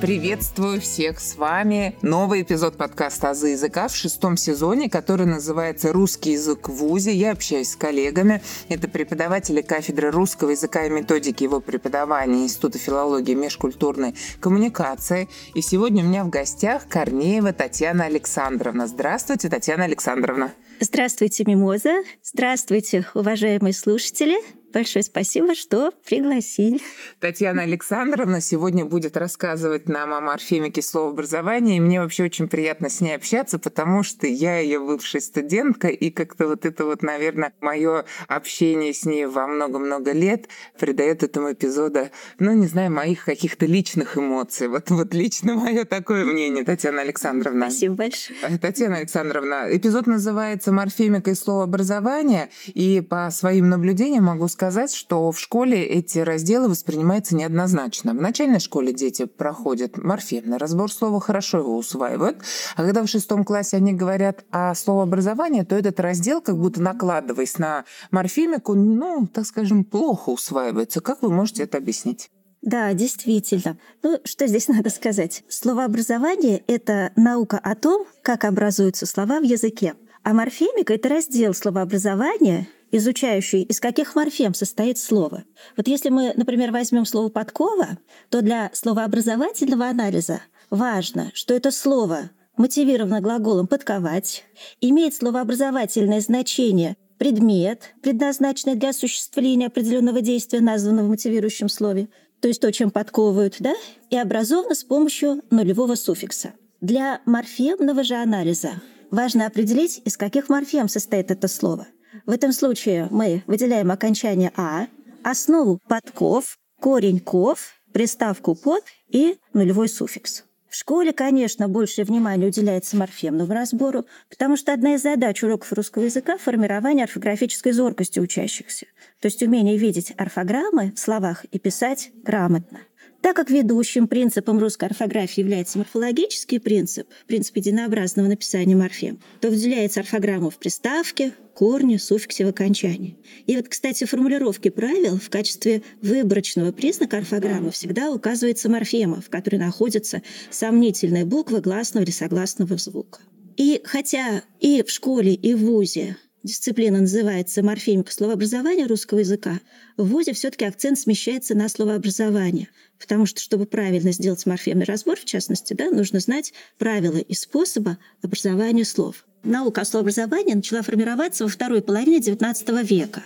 Приветствую всех с вами. Новый эпизод подкаста «Азы языка» в шестом сезоне, который называется «Русский язык в ВУЗе». Я общаюсь с коллегами. Это преподаватели кафедры русского языка и методики его преподавания Института филологии и межкультурной коммуникации. И сегодня у меня в гостях Корнеева Татьяна Александровна. Здравствуйте, Татьяна Александровна. Здравствуйте, Мимоза. Здравствуйте, уважаемые слушатели. Большое спасибо, что пригласили. Татьяна Александровна сегодня будет рассказывать нам о морфемике словообразования. И мне вообще очень приятно с ней общаться, потому что я ее бывшая студентка, и как-то вот это вот, наверное, мое общение с ней во много-много лет придает этому эпизоду, ну, не знаю, моих каких-то личных эмоций. Вот, вот лично мое такое мнение, Татьяна Александровна. Спасибо большое. Э, Татьяна Александровна, эпизод называется «Морфемика и словообразование», и по своим наблюдениям могу сказать, сказать, что в школе эти разделы воспринимаются неоднозначно. В начальной школе дети проходят морфемный разбор слова, хорошо его усваивают, а когда в шестом классе они говорят о словообразовании, то этот раздел, как будто накладываясь на морфемику, ну, так скажем, плохо усваивается. Как вы можете это объяснить? Да, действительно. Ну, что здесь надо сказать? Словообразование — это наука о том, как образуются слова в языке. А морфемика — это раздел словообразования, изучающий, из каких морфем состоит слово. Вот если мы, например, возьмем слово «подкова», то для словообразовательного анализа важно, что это слово мотивировано глаголом «подковать», имеет словообразовательное значение предмет, предназначенный для осуществления определенного действия, названного в мотивирующем слове, то есть то, чем подковывают, да, и образовано с помощью нулевого суффикса. Для морфемного же анализа важно определить, из каких морфем состоит это слово – в этом случае мы выделяем окончание «а», основу подков, корень «ков», приставку «под» и нулевой суффикс. В школе, конечно, больше внимания уделяется морфемному разбору, потому что одна из задач уроков русского языка — формирование орфографической зоркости учащихся, то есть умение видеть орфограммы в словах и писать грамотно. Так как ведущим принципом русской орфографии является морфологический принцип, принцип единообразного написания морфем, то выделяется орфограмма в приставке, корне, суффиксе в окончании. И вот, кстати, в формулировке правил в качестве выборочного признака орфограммы всегда указывается морфема, в которой находится сомнительная буква гласного или согласного звука. И хотя и в школе, и в ВУЗе дисциплина называется морфемика словообразования русского языка, в ВУЗе все-таки акцент смещается на словообразование, потому что, чтобы правильно сделать морфемный разбор, в частности, да, нужно знать правила и способа образования слов. Наука о словообразовании начала формироваться во второй половине XIX века.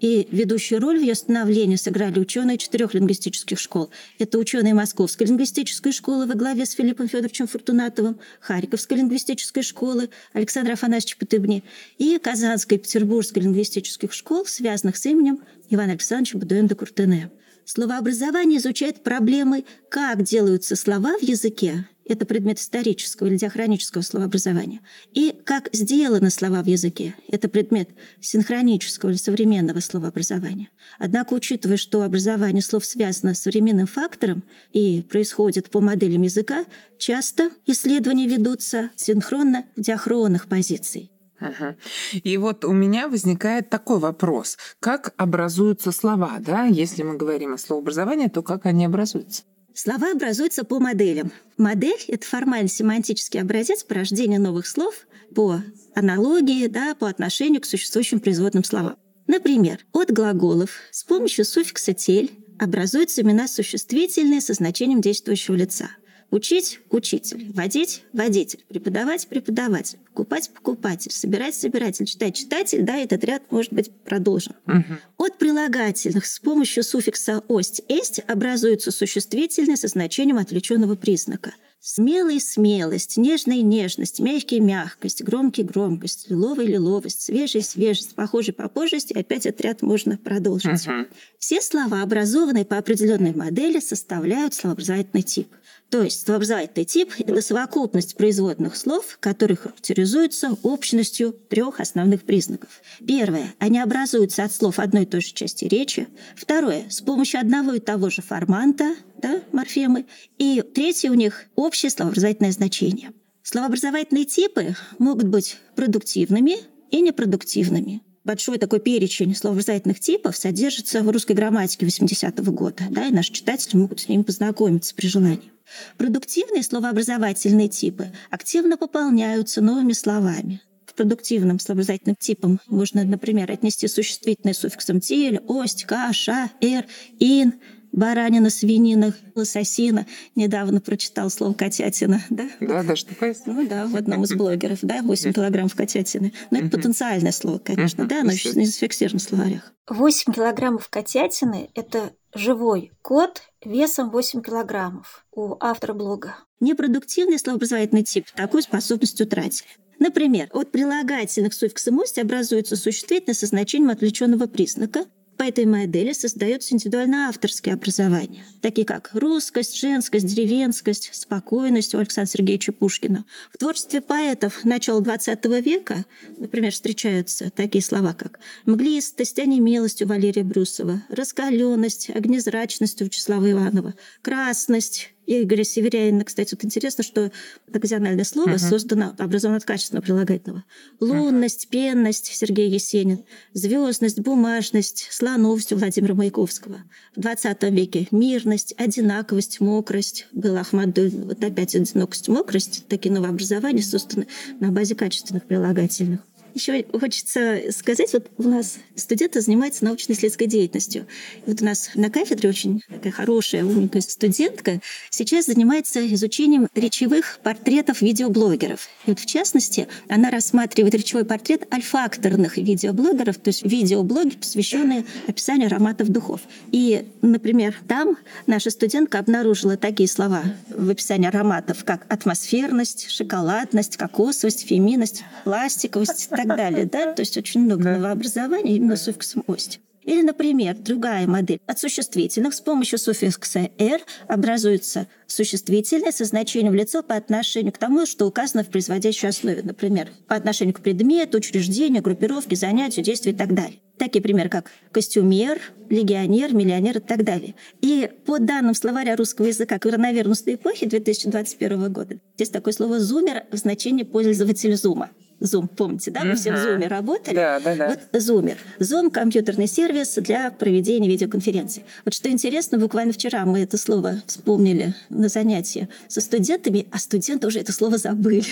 И ведущую роль в ее становлении сыграли ученые четырех лингвистических школ. Это ученые Московской лингвистической школы во главе с Филиппом Федоровичем Фортунатовым, Харьковской лингвистической школы Александра Афанасьевича Потыбни и Казанской и Петербургской лингвистических школ, связанных с именем Ивана Александровича Будуэн де Куртене. Словообразование изучает проблемы, как делаются слова в языке, это предмет исторического или диахронического словообразования, и как сделаны слова в языке, это предмет синхронического или современного словообразования. Однако, учитывая, что образование слов связано с современным фактором и происходит по моделям языка, часто исследования ведутся синхронно диахронных позиций. Ага. И вот у меня возникает такой вопрос. Как образуются слова, да? Если мы говорим о словообразовании, то как они образуются? Слова образуются по моделям. Модель — это формальный семантический образец порождения новых слов по аналогии, да, по отношению к существующим производным словам. Например, от глаголов с помощью суффикса «тель» образуются имена существительные со значением действующего лица — Учить – учитель, водить – водитель, преподавать – преподаватель, покупать – покупатель, собирать – собиратель, читать – читатель, да, этот ряд может быть продолжен. Угу. От прилагательных с помощью суффикса «ость» – «эсть» образуются существительные со значением отвлеченного признака. Смелый – смелость, нежный – нежность, мягкий – мягкость, громкий – громкость, лиловый – лиловость, свежий – свежесть, похожий – попожесть, и опять отряд можно продолжить. Угу. Все слова, образованные по определенной модели, составляют словообразовательный тип – то есть словообразовательный тип – это совокупность производных слов, которые характеризуются общностью трех основных признаков. Первое – они образуются от слов одной и той же части речи. Второе – с помощью одного и того же форманта, да, морфемы. И третье – у них общее словообразовательное значение. Словообразовательные типы могут быть продуктивными и непродуктивными. большой такой перечень словообразовательных типов содержится в русской грамматике 80-го года, да, и наши читатели могут с ними познакомиться при желании. Продуктивные словообразовательные типы активно пополняются новыми словами. К продуктивным словообразовательным типам можно, например, отнести существительные суффиксом «тель», «ость», «ка», «ша», «эр», «ин», баранина, свинина, лососина. Недавно прочитал слово котятина, да? Да, даже такое. Ну да, в одном из блогеров, да, 8 килограммов котятины. Но это потенциальное слово, конечно, да, но еще не зафиксировано в словарях. 8 килограммов котятины – это живой кот весом 8 килограммов у автора блога. Непродуктивный словообразовательный тип такую способность утратили. Например, от прилагательных суффиксом «ость» образуется существительное со значением отвлеченного признака, по этой модели создается индивидуально авторские образования, такие как русскость, женскость, деревенскость, спокойность у Александра Сергеевича Пушкина. В творчестве поэтов начала XX века, например, встречаются такие слова, как мглистость, онемелость у Валерия Брюсова, раскаленность, огнезрачность у Вячеслава Иванова, красность, Игоря Северянина, кстати, вот интересно, что оказиональное слово uh-huh. создано, образовано от качественного прилагательного. Лунность, пенность Сергей Есенин, звездность, бумажность, слоновость у Владимира Маяковского. В 20 веке мирность, одинаковость, мокрость был Ахмадулин. Вот опять одинокость, мокрость, такие новообразования созданы на базе качественных прилагательных. Еще хочется сказать, вот у нас студенты занимаются научно-исследовательской деятельностью. Вот у нас на кафедре очень такая хорошая, умненькая студентка сейчас занимается изучением речевых портретов видеоблогеров. И вот в частности, она рассматривает речевой портрет альфакторных видеоблогеров, то есть видеоблоги, посвященные описанию ароматов духов. И, например, там наша студентка обнаружила такие слова в описании ароматов, как атмосферность, шоколадность, кокосовость, феминность, пластиковость, так далее. Да? То есть очень много новообразований именно суффиксом «ость». Или, например, другая модель. От существительных с помощью суффикса «р» образуется существительное со значением лицо по отношению к тому, что указано в производящей основе. Например, по отношению к предмету, учреждению, группировке, занятию, действию и так далее. Такие примеры, как костюмер, легионер, миллионер и так далее. И по данным словаря русского языка коронавирусной эпохи 2021 года, здесь такое слово «зумер» в значении пользователя зума. Zoom, помните, да? Мы все в Zoom работали. Да, да, да. Вот Zoomer. Zoom – компьютерный сервис для проведения видеоконференций. Вот что интересно, буквально вчера мы это слово вспомнили на занятии со студентами, а студенты уже это слово забыли.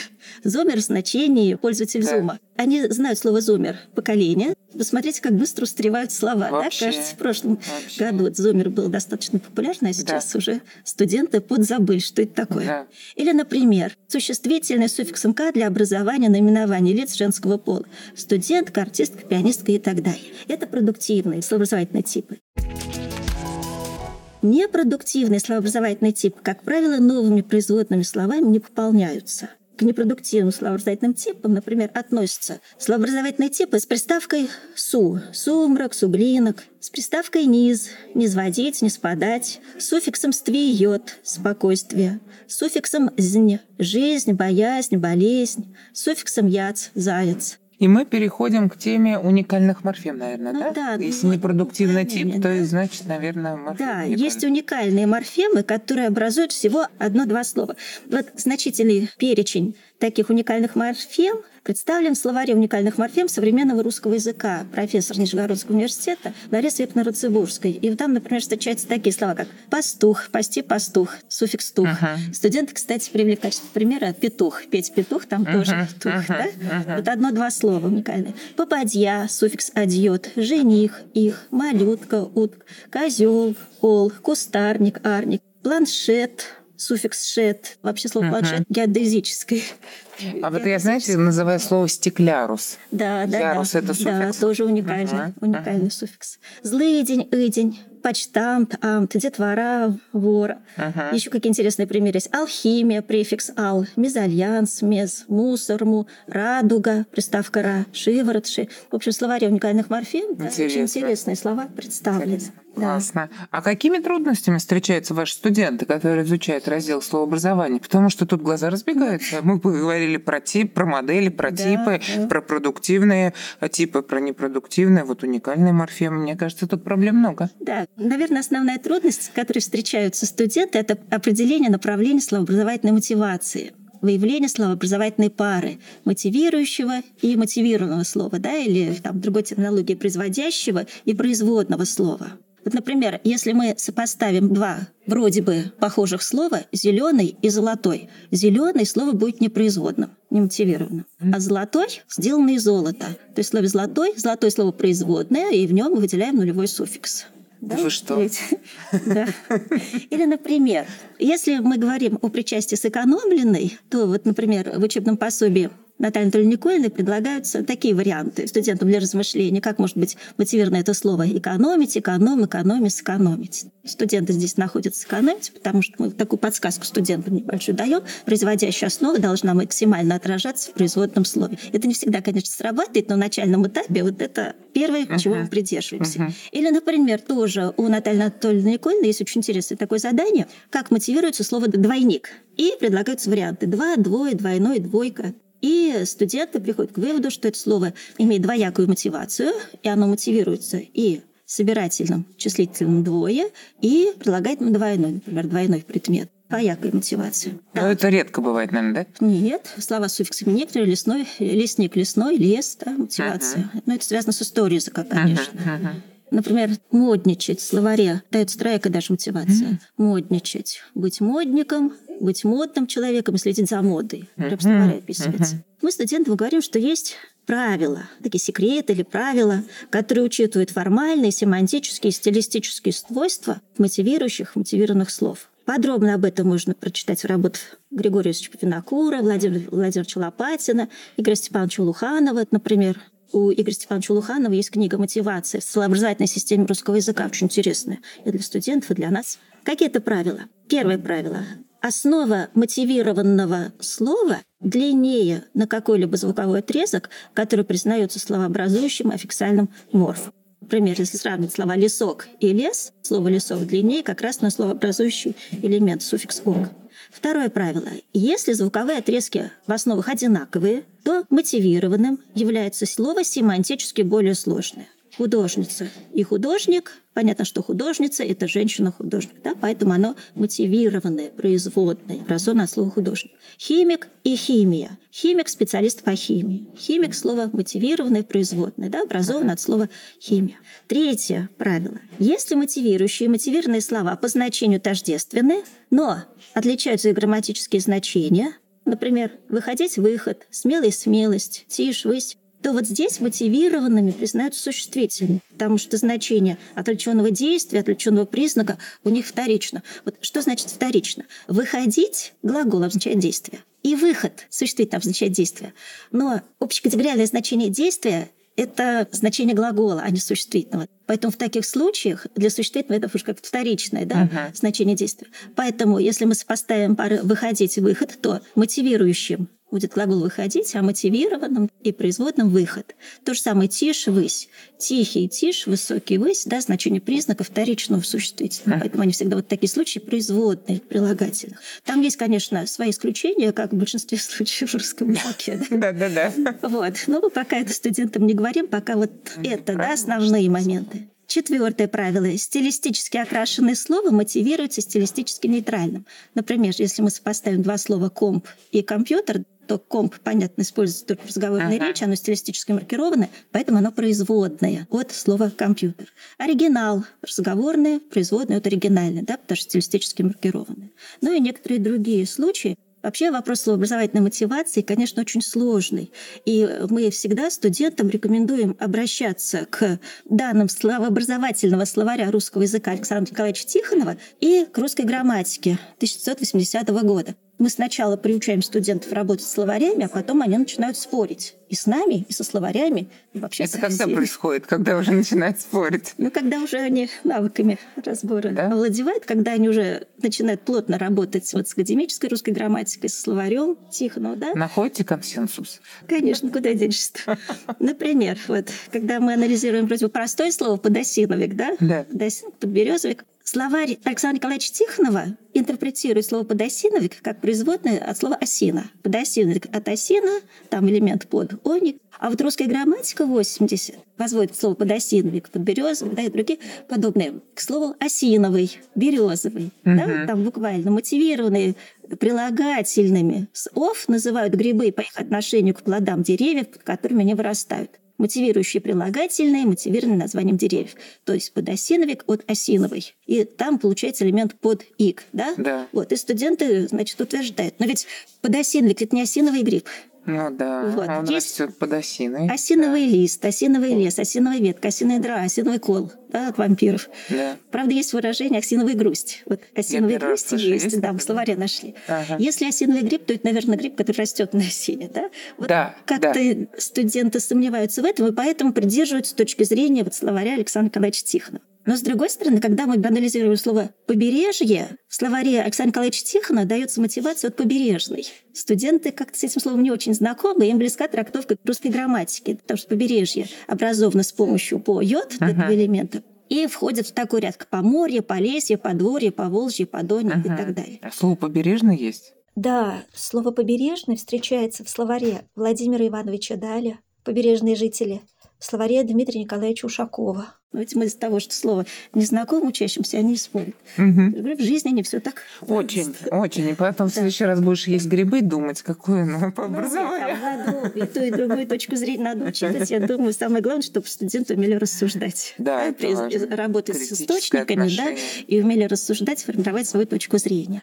Zoomer в значении пользователь да. Zoom. Они знают слово «зумер» поколение. Посмотрите, как быстро устаревают слова. Вообще. Да? Кажется, в прошлом Вообще. году вот «зумер» был достаточно популярный, а сейчас да. уже студенты подзабыли, что это такое. Да. Или, например, существительное с суффиксом «к» для образования наименования лиц женского пола. Студентка, артистка, пианистка и так далее. Это продуктивные словообразовательные типы. Непродуктивные словообразовательные типы, как правило, новыми производными словами не пополняются – к непродуктивным словообразовательным типам, например, относятся словообразовательные типы с приставкой «су» – сумрак, суглинок, с приставкой «низ» – низводить, не спадать, с суффиксом «ствиет» – спокойствие, с суффиксом «знь» – жизнь, боязнь, болезнь, с суффиксом «яц» – заяц – и мы переходим к теме уникальных морфем, наверное, ну, да? да? Если ну, непродуктивный тип, да. то значит, наверное, морфем. Да, есть уникальные морфемы, которые образуют всего одно-два слова. Вот значительный перечень таких уникальных морфем представлен в словаре уникальных морфем современного русского языка профессор Нижегородского университета Ларисы Епна Рацебурской. И там, например, встречаются такие слова, как пастух, пасти пастух, суффикс тух. Uh-huh. Студенты, кстати, привели в качестве примера петух, петь петух, там uh-huh. тоже тух. Uh-huh. Да? Uh-huh. Вот одно-два слова уникальные. Попадья, суффикс адьет, жених, их, малютка, утк, козел, ол, кустарник, арник, планшет, суффикс «шет», вообще слово «планшет» uh-huh. геодезическое. А вот я, знаете, называю слово «стеклярус». Да, да, Ярус да. это суффикс. Да, тоже уникальный, uh-huh. уникальный uh-huh. суффикс. Злыдень, ыдень, почтамт, амт, детвора, вор. Uh-huh. Еще какие интересные примеры есть. Алхимия, префикс «ал», мезальянс, мез, мусор, радуга, приставка «ра», шиворот, ши. В общем, словаре уникальных морфем да, очень интересные слова представлены. Интересно. Классно. Да. А какими трудностями встречаются ваши студенты, которые изучают раздел словообразования? Потому что тут глаза разбегаются. Мы поговорили про тип, про модели, про да, типы, да. про продуктивные типы, про непродуктивные, вот уникальные морфемы. Мне кажется, тут проблем много. Да, наверное, основная трудность, с которой встречаются студенты, это определение направления словообразовательной мотивации. выявление словообразовательной пары мотивирующего и мотивированного слова, да, или там другой терминологии производящего и производного слова. Вот, например, если мы сопоставим два вроде бы похожих слова зеленый и золотой, зеленый слово будет непроизводным, немотивированным, а золотой сделанный из золота. То есть в слове золотой золотой слово производное, и в нем мы выделяем нулевой суффикс. Да? Вы что? Да. Или, например, если мы говорим о причастии сэкономленной, то вот, например, в учебном пособии Натальи Анатольевны Николиной предлагаются такие варианты студентам для размышления, как может быть мотивировано это слово «экономить», «эконом», «экономить», «сэкономить». Студенты здесь находятся сэкономить, потому что мы такую подсказку студентам небольшую даем. Производящая основа должна максимально отражаться в производном слове. Это не всегда, конечно, срабатывает, но на начальном этапе вот это первое, uh-huh. чего мы придерживаемся. Uh-huh. Или, например, тоже у Натальи Анатольевны Николиной есть очень интересное такое задание, как мотивируется слово «двойник». И предлагаются варианты «два», «двое», «двойной», «двойка». И студенты приходят к выводу, что это слово имеет двоякую мотивацию, и оно мотивируется и собирательным числительным двое, и прилагательным двойной, например, двойной предмет. Двоякая мотивация. Но да. это редко бывает, наверное, да? Нет. Слова с суффиксами некоторые. Лесной, лесник, лесной, лес, да, мотивация. Uh-huh. Но это связано с историей языка, конечно. Uh-huh. Uh-huh. Например, модничать в словаре дает стройка даже мотивация. Mm-hmm. Модничать. Быть модником, быть модным человеком и следить за модой. Прям словаре описывается. Mm-hmm. Мы студентам говорим, что есть правила, такие секреты или правила, которые учитывают формальные, семантические, стилистические свойства мотивирующих, мотивированных слов. Подробно об этом можно прочитать в работах Григория Ильича Винокура, Владимира Владимировича Лопатина, Игоря Степановича Луханова, например у Игоря Степановича Луханова есть книга «Мотивация» в словообразовательной системе русского языка, очень интересная и для студентов, и для нас. Какие это правила? Первое правило. Основа мотивированного слова длиннее на какой-либо звуковой отрезок, который признается словообразующим аффиксальным морфом. Например, если сравнить слова «лесок» и «лес», слово «лесок» длиннее как раз на словообразующий элемент, суффикс «ок». Второе правило. Если звуковые отрезки в основах одинаковые, то мотивированным является слово семантически более сложное. Художница и художник. Понятно, что художница – это женщина-художник, да? поэтому оно мотивированное, производное, образованное от слова художник. Химик и химия. Химик – специалист по химии. Химик – слово мотивированное, производное, да? образовано от слова химия. Третье правило. Если мотивирующие и мотивированные слова по значению тождественны, но отличаются их грамматические значения, например, выходить – выход, смелый – смелость, тишь – высь, то вот здесь мотивированными признаются существительные, потому что значение отвлеченного действия, отвлеченного признака у них вторично. Вот что значит вторично? Выходить глагол означает действие. И выход существительно означает действие. Но общекатегориальное значение действия это значение глагола, а не существительного. Поэтому в таких случаях для существительного это уже как вторичное да, uh-huh. значение действия. Поэтому если мы сопоставим пары «выходить» и «выход», то мотивирующим будет глагол «выходить», а мотивированным и производным «выход». То же самое «тишь», «высь». Тихий, тишь, высокий, высь, да, значение признака вторичного существительного. Поэтому они всегда вот такие случаи производные, прилагательных. Там есть, конечно, свои исключения, как в большинстве случаев в русском языке. Да-да-да. Вот. Но мы пока это студентам не говорим, пока вот это, да, основные моменты. Четвертое правило. Стилистически окрашенное слово мотивируется стилистически нейтральным. Например, если мы сопоставим два слова «комп» и «компьютер», то комп, понятно, используется только в разговорной ага. речи, оно стилистически маркированное, поэтому оно производное от слова «компьютер». Оригинал – разговорное, производное от оригинальное, да, потому что стилистически маркированное. Ну и некоторые другие случаи, Вообще вопрос словообразовательной мотивации, конечно, очень сложный. И мы всегда студентам рекомендуем обращаться к данным словообразовательного словаря русского языка Александра Николаевича Тихонова и к русской грамматике 1980 года. Мы сначала приучаем студентов работать с словарями, а потом они начинают спорить. И с нами, и со словарями, и вообще Это когда происходит? Когда уже начинают спорить? Ну, когда уже они навыками разбора да? овладевают, когда они уже начинают плотно работать вот с академической русской грамматикой, со словарем Тихонова, да? Находите консенсус? Конечно, куда денешься Например, вот, когда мы анализируем вроде бы простое слово подосиновик, да? Да. Подосиновик, подберезовик, Словарь Александра Николаевича Тихонова интерпретирует слово «подосиновик» как производное от слова «осина». Подосиновик от осина, там элемент под оник. А вот русская грамматика 80 возводит слово «подосиновик» под березовый, да, и другие подобные, к слову «осиновый», «березовый». Угу. Да, там буквально мотивированные прилагательными. С «ов» называют грибы по их отношению к плодам деревьев, под которыми они вырастают мотивирующие прилагательные, мотивированные названием деревьев. То есть подосиновик от осиновой. И там получается элемент под ик, да? Да. Вот, и студенты, значит, утверждают. Но ведь подосиновик – это не осиновый гриб. Ну да, вот. он Есть растет под осиной. Осиновый да. лист, осиновый лес, осиновая ветка, осиновая дра, осиновый кол да, от вампиров. Да. Правда, есть выражение осиновая грусть. Вот осиновая грусть есть, есть, да, в словаре нашли. Ага. Если осиновый гриб, то это, наверное, гриб, который растет на осине. Да? Вот да, как-то да. студенты сомневаются в этом, и поэтому придерживаются точки зрения вот словаря Александра Николаевича Тихонова. Но, с другой стороны, когда мы анализируем слово «побережье», в словаре Александра Николаевича Тихона дается мотивация от «побережный». Студенты как-то с этим словом не очень знакомы, им близка трактовка русской грамматики, потому что «побережье» образовано с помощью «по» «йод» uh-huh. этого элемента, и входит в такой ряд как Поморье, Полесье, Подворье, Поволжье, Подонье uh-huh. и так далее. А слово «побережный» есть? Да, слово «побережный» встречается в словаре Владимира Ивановича Даля «Побережные жители», в словаре Дмитрия Николаевича Ушакова. Ведь мы из-за того, что слово незнакомо учащимся, они спорят. Угу. В жизни не все так. Очень, просто. очень. И потом да. в следующий раз будешь есть грибы, думать, какое ну, по образованию. Ну, и ту, и другую точку зрения надо учитывать. Я думаю, самое главное, чтобы студенты умели рассуждать. Да, да при, работать с источниками, да, и умели рассуждать, формировать свою точку зрения.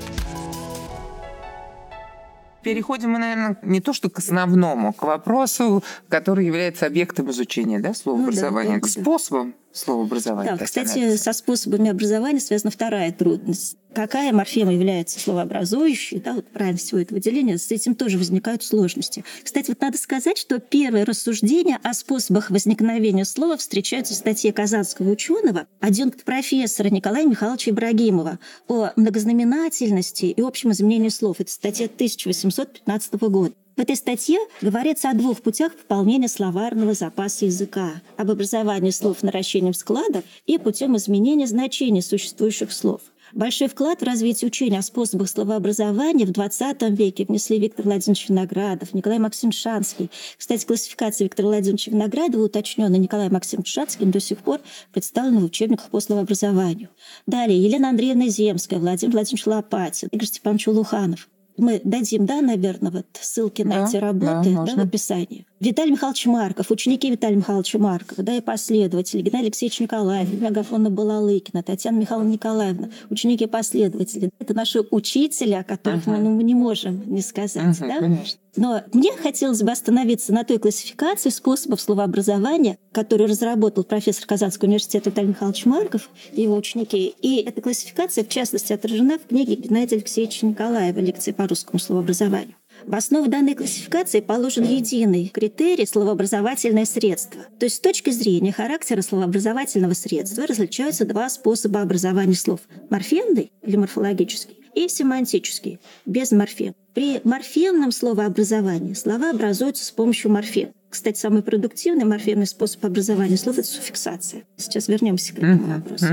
Переходим мы, наверное, не то что к основному, к вопросу, который является объектом изучения, да, слова ну, образования, да, да, к способам словообразования. Да, кстати, со способами образования связана вторая трудность. Какая морфема является словообразующей, да, вот правильно всего этого выделения, с этим тоже возникают сложности. Кстати, вот надо сказать, что первые рассуждения о способах возникновения слова встречаются в статье казанского ученого, адъюнкт профессора Николая Михайловича Ибрагимова о многознаменательности и общем изменении слов. Это статья 1815 года. В этой статье говорится о двух путях пополнения словарного запаса языка. Об образовании слов наращением складов и путем изменения значений существующих слов. Большой вклад в развитие учения о способах словообразования в XX веке внесли Виктор Владимирович Виноградов, Николай Максимович Шанский. Кстати, классификация Виктора Владимировича Виноградова, уточненная Николаем Максимовичем Шанским, до сих пор представлена в учебниках по словообразованию. Далее Елена Андреевна Земская, Владимир Владимирович Лопатин, Игорь Степанович Улуханов мы дадим, да, наверное, вот ссылки на да, эти работы да, да, в описании. Виталий Михайлович Марков, ученики Виталия Михайловича Маркова, да, и последователи, Геннадий Алексеевич Николаев, Мегафона Балалыкина, Татьяна Михайловна Николаевна, ученики и последователи. Это наши учителя, о которых uh-huh. мы ну, не можем не сказать. Uh-huh, да? Конечно. Но мне хотелось бы остановиться на той классификации способов словообразования, которую разработал профессор Казанского университета Виталий Михайлович Марков и его ученики. И эта классификация, в частности, отражена в книге Геннадия Алексеевича Николаева «Лекции по русскому словообразованию». В основу данной классификации положен единый критерий словообразовательное средство. То есть с точки зрения характера словообразовательного средства различаются два способа образования слов. Морфемный или морфологический и семантический, без морфем. При морфемном словообразовании слова образуются с помощью морфем. Кстати, самый продуктивный морфемный способ образования слов – это суффиксация. Сейчас вернемся к этому вопросу.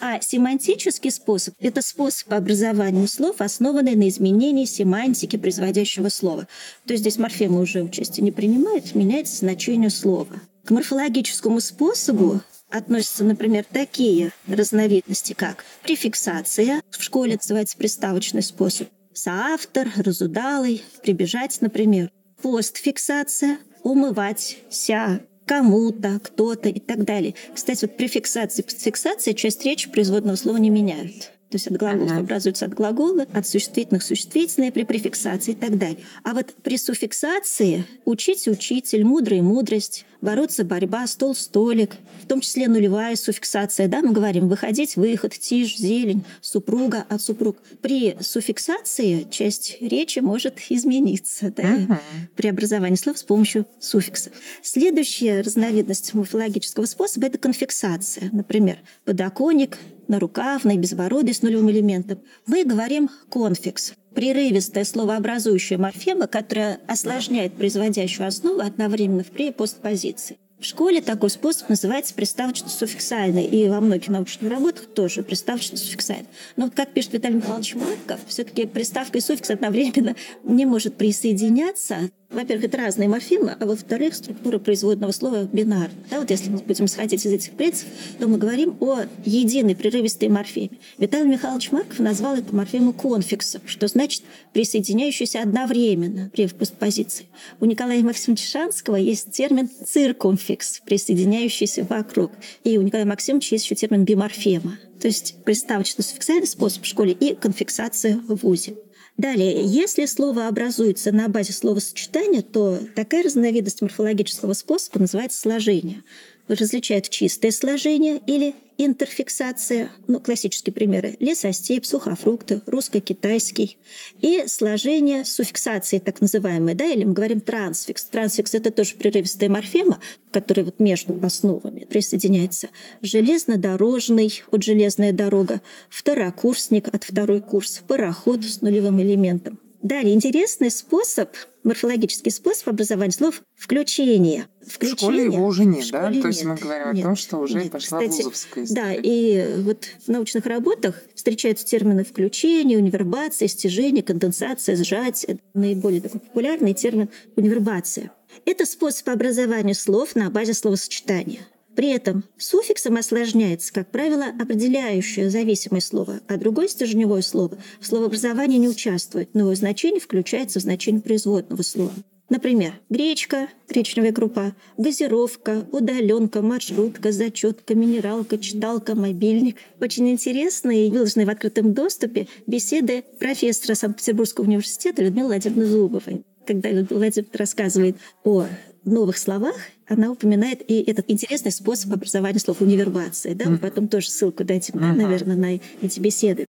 А семантический способ – это способ образования слов, основанный на изменении семантики производящего слова. То есть здесь морфемы уже участие не принимают, меняется значение слова. К морфологическому способу относятся, например, такие разновидности, как префиксация, в школе называется приставочный способ, соавтор, разудалый, прибежать, например, постфиксация – умывать, кому-то, кто-то и так далее. Кстати, вот префиксация и постфиксация часть речи производного слова не меняют. То есть от глаголов ага. образуются от глагола, от существительных существительные при префиксации и так далее. А вот при суффиксации учить учитель, мудрый мудрость, бороться борьба, стол столик, в том числе нулевая суффиксация. Да, мы говорим выходить, выход, тишь, зелень, супруга от супруг. При суффиксации часть речи может измениться да, uh-huh. при образовании слов с помощью суффикса. Следующая разновидность морфологического способа – это конфиксация. Например, подоконник, нарукавный, безбородый с нулевым элементом. Мы говорим конфикс прерывистая словообразующая морфема, которая осложняет производящую основу одновременно в пре- и постпозиции. В школе такой способ называется приставочно-суффиксальный, и во многих научных работах тоже приставочно-суффиксальный. Но вот как пишет Виталий Михайлович Марков, все-таки приставка и суффикс одновременно не может присоединяться во-первых, это разные морфемы, а во-вторых, структура производного слова бинарна. Да, вот если мы будем исходить из этих принципов, то мы говорим о единой прерывистой морфеме. Виталий Михайлович Марков назвал эту морфему конфиксом, что значит присоединяющийся одновременно при постпозиции. У Николая Максимовича Шанского есть термин циркумфикс, присоединяющийся вокруг. И у Николая Максимовича есть еще термин биморфема. То есть приставочно-суффиксальный способ в школе и конфиксация в ВУЗе. Далее, если слово образуется на базе словосочетания, то такая разновидность морфологического способа называется сложение различают чистое сложение или интерфиксация, ну, классические примеры, лесостепь, сухофрукты, русско-китайский, и сложение суффиксации, так называемой, да, или мы говорим трансфикс. Трансфикс — это тоже прерывистая морфема, которая вот между основами присоединяется. Железнодорожный от железная дорога, второкурсник от второй курс, пароход с нулевым элементом. Далее, интересный способ, морфологический способ образования слов – включение. включение. В школе его уже нет, да? То есть мы говорим нет, о том, что уже нет. пошла Кстати, вузовская история. Да, и вот в научных работах встречаются термины включение, универбация, стяжение, конденсация, сжатие. Наиболее такой популярный термин – универбация. Это способ образования слов на базе словосочетания. При этом суффиксом осложняется, как правило, определяющее зависимое слово, а другое стержневое слово в словообразовании не участвует, но его значение включается в значение производного слова. Например, гречка, гречневая крупа, газировка, удаленка, маршрутка, зачетка, минералка, читалка, мобильник. Очень интересные и выложенные в открытом доступе беседы профессора Санкт-Петербургского университета Людмилы Владимировны Зубовой когда Владимир рассказывает о новых словах, она упоминает и этот интересный способ образования слов универбации. Да? Мы потом тоже ссылку дадим, uh-huh. наверное, на эти беседы.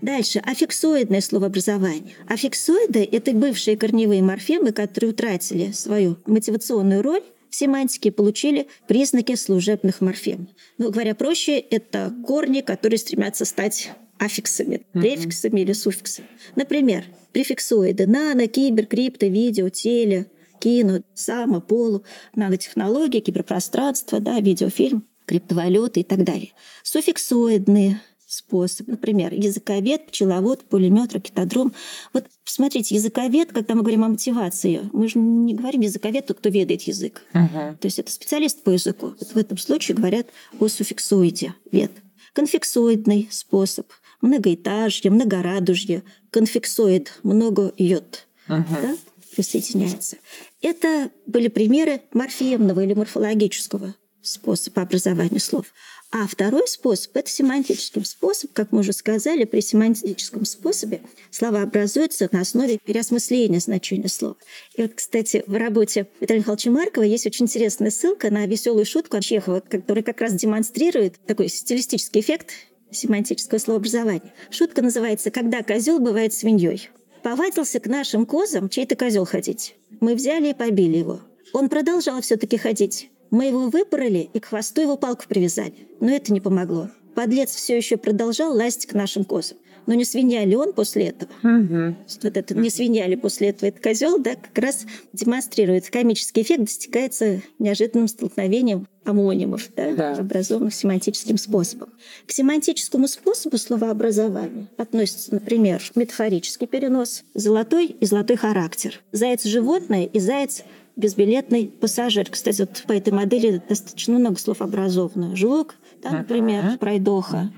Дальше. Аффиксоидное словообразование. Аффиксоиды — это бывшие корневые морфемы, которые утратили свою мотивационную роль в семантике и получили признаки служебных морфем. Ну, говоря проще, это корни, которые стремятся стать аффиксами, префиксами mm-hmm. или суффиксами. Например, префиксоиды нано, кибер, крипто, видео, теле, кино, само, полу, нанотехнологии, киберпространство, да, видеофильм, криптовалюты и так далее. Суффиксоидные способ. Например, языковед, пчеловод, пулемет, ракетодром. Вот смотрите, языковед, когда мы говорим о мотивации, мы же не говорим языковед, тот, кто ведает язык. Uh-huh. То есть это специалист по языку. Вот в этом случае говорят о суффиксоиде, вед. Конфиксоидный способ – многоэтажье, многорадужье, конфиксоид, много йод. Uh-huh. Да? присоединяется. Это были примеры морфемного или морфологического способа образования слов. А второй способ – это семантический способ. Как мы уже сказали, при семантическом способе слова образуются на основе переосмысления значения слова. И вот, кстати, в работе Виталия Михайловича Маркова есть очень интересная ссылка на веселую шутку от Чехова, которая как раз демонстрирует такой стилистический эффект семантического словообразования. Шутка называется «Когда козел бывает свиньей». Повадился к нашим козам чей-то козел ходить. Мы взяли и побили его. Он продолжал все-таки ходить. Мы его выпороли и к хвосту его палку привязали. Но это не помогло. Подлец все еще продолжал лазить к нашим козам. Но не свинья ли он после этого? Угу. Вот это не свинья ли после этого этот козел, да, как раз демонстрирует комический эффект, достигается неожиданным столкновением амонимов, да, да. образованных семантическим способом. К семантическому способу словообразования относится, например, метафорический перенос, золотой и золотой характер, заяц животное и заяц безбилетный пассажир. Кстати, вот по этой модели достаточно много слов образовано. Жук, да, например, пройдоха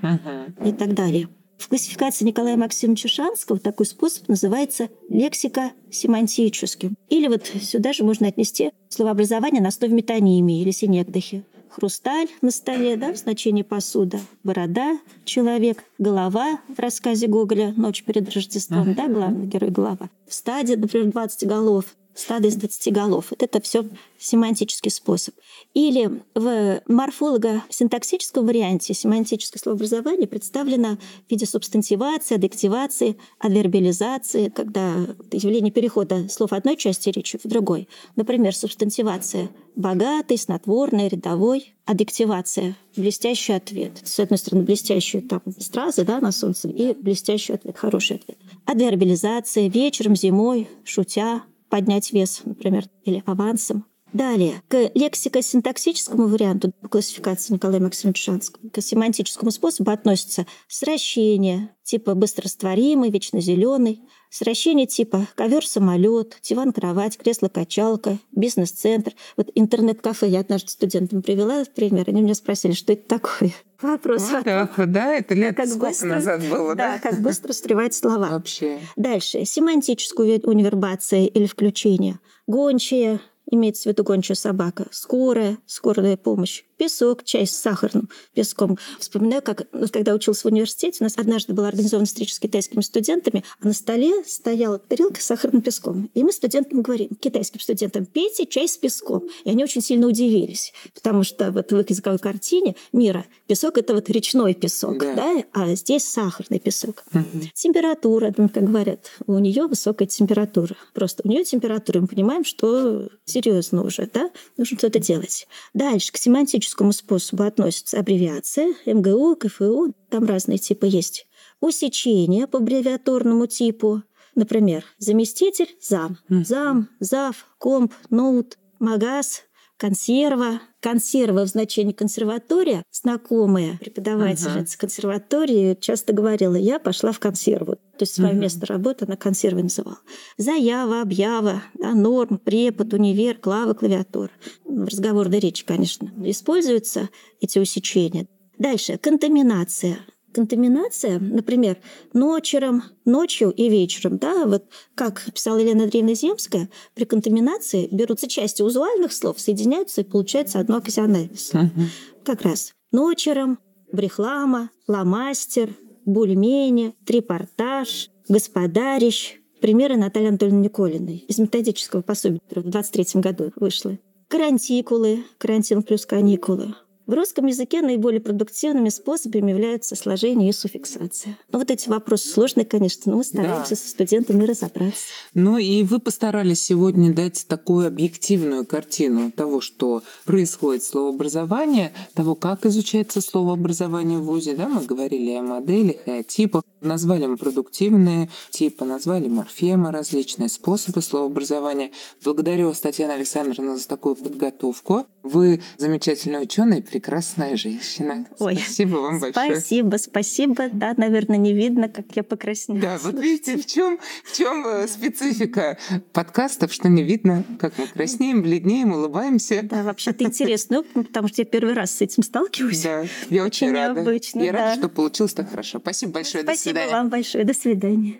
и так далее. В классификации Николая Максимовича Шанского такой способ называется лексико-семантическим. Или вот сюда же можно отнести словообразование на основе метонимии или синекдохи. хрусталь на столе, да, в значении посуда, борода, человек, голова в рассказе Гоголя «Ночь перед Рождеством», да, главный герой голова. В стаде, например, 20 голов, стадо из 20 голов. Вот это все семантический способ. Или в морфолого-синтаксическом варианте семантическое словообразование представлено в виде субстантивации, аддективации, адвербиализации, когда явление перехода слов одной части речи в другой. Например, субстантивация богатый, снотворный, рядовой, аддективация, блестящий ответ. С одной стороны, блестящие там стразы да, на солнце и блестящий ответ, хороший ответ. Адвербиализация вечером, зимой, шутя, поднять вес, например, или авансом. Далее, к лексико-синтаксическому варианту классификации Николая Максимовича Шанского, к семантическому способу относятся сращение типа быстрорастворимый, вечно зеленый, сращение типа ковер-самолет, диван-кровать, кресло-качалка, бизнес-центр. Вот интернет-кафе я однажды студентам привела пример, они меня спросили, что это такое. Вопрос. Вот, да, да, это лет как сколько быстро, назад было, да? Да, как быстро стревать слова. Вообще. Дальше. Семантическую универбация или включение. Гончая, имеется в виду гончая собака, скорая, скорая помощь, песок, чай с сахарным песком. Вспоминаю, как когда учился в университете, у нас однажды был организован встреча с китайскими студентами, а на столе стояла тарелка с сахарным песком. И мы студентам говорим, китайским студентам, пейте чай с песком. И они очень сильно удивились, потому что вот в их языковой картине мира песок — это вот речной песок, да. Да? а здесь сахарный песок. Угу. Температура, как говорят, у нее высокая температура. Просто у нее температура, мы понимаем, что серьезно уже, да, нужно что-то делать. Дальше, к семантическому способу относятся аббревиация, МГУ, КФУ, там разные типы есть. Усечение по аббревиатурному типу, например, заместитель, зам, зам, зав, комп, ноут, магаз, консерва. Консерва в значении консерватория. Знакомая преподавательница uh-huh. консерватории часто говорила, я пошла в консерву. То есть свое uh-huh. место работы она консервой называла. Заява, объява, да, норм, препод, универ, клава, клавиатура. В разговорной речи, конечно, используются эти усечения. Дальше. Контаминация контаминация, например, ночером, ночью и вечером, да, вот как писала Елена Андреевна Земская, при контаминации берутся части узуальных слов, соединяются и получается одно оказиональное слово. Угу. Как раз ночером, брехлама, ломастер, бульмени, трипортаж, господарищ. Примеры Натальи Анатольевны Николиной из методического пособия в 23 году вышло. Карантикулы, карантин плюс каникулы, в русском языке наиболее продуктивными способами являются сложение и суффиксация. Ну, вот эти вопросы сложные, конечно, но мы стараемся да. со студентами разобраться. Ну и вы постарались сегодня дать такую объективную картину того, что происходит в словообразовании, того, как изучается словообразование в ВУЗе. Да? Мы говорили о моделях и о типах. Назвали мы продуктивные типы, назвали морфемы, различные способы словообразования. Благодарю вас, Татьяна Александровна, за такую подготовку. Вы замечательный ученый, прекрасная женщина. Ой, спасибо вам большое. Спасибо, спасибо. Да, наверное, не видно, как я покраснела. Да, вот видите, в чем, в чем э, специфика подкастов, что не видно, как мы краснеем, бледнеем, улыбаемся. Да, вообще-то интересно, ну, потому что я первый раз с этим сталкиваюсь. Да, я очень, очень рада. Необычно, я да. рада, что получилось так хорошо. Спасибо большое. Спасибо до свидания. вам большое. До свидания.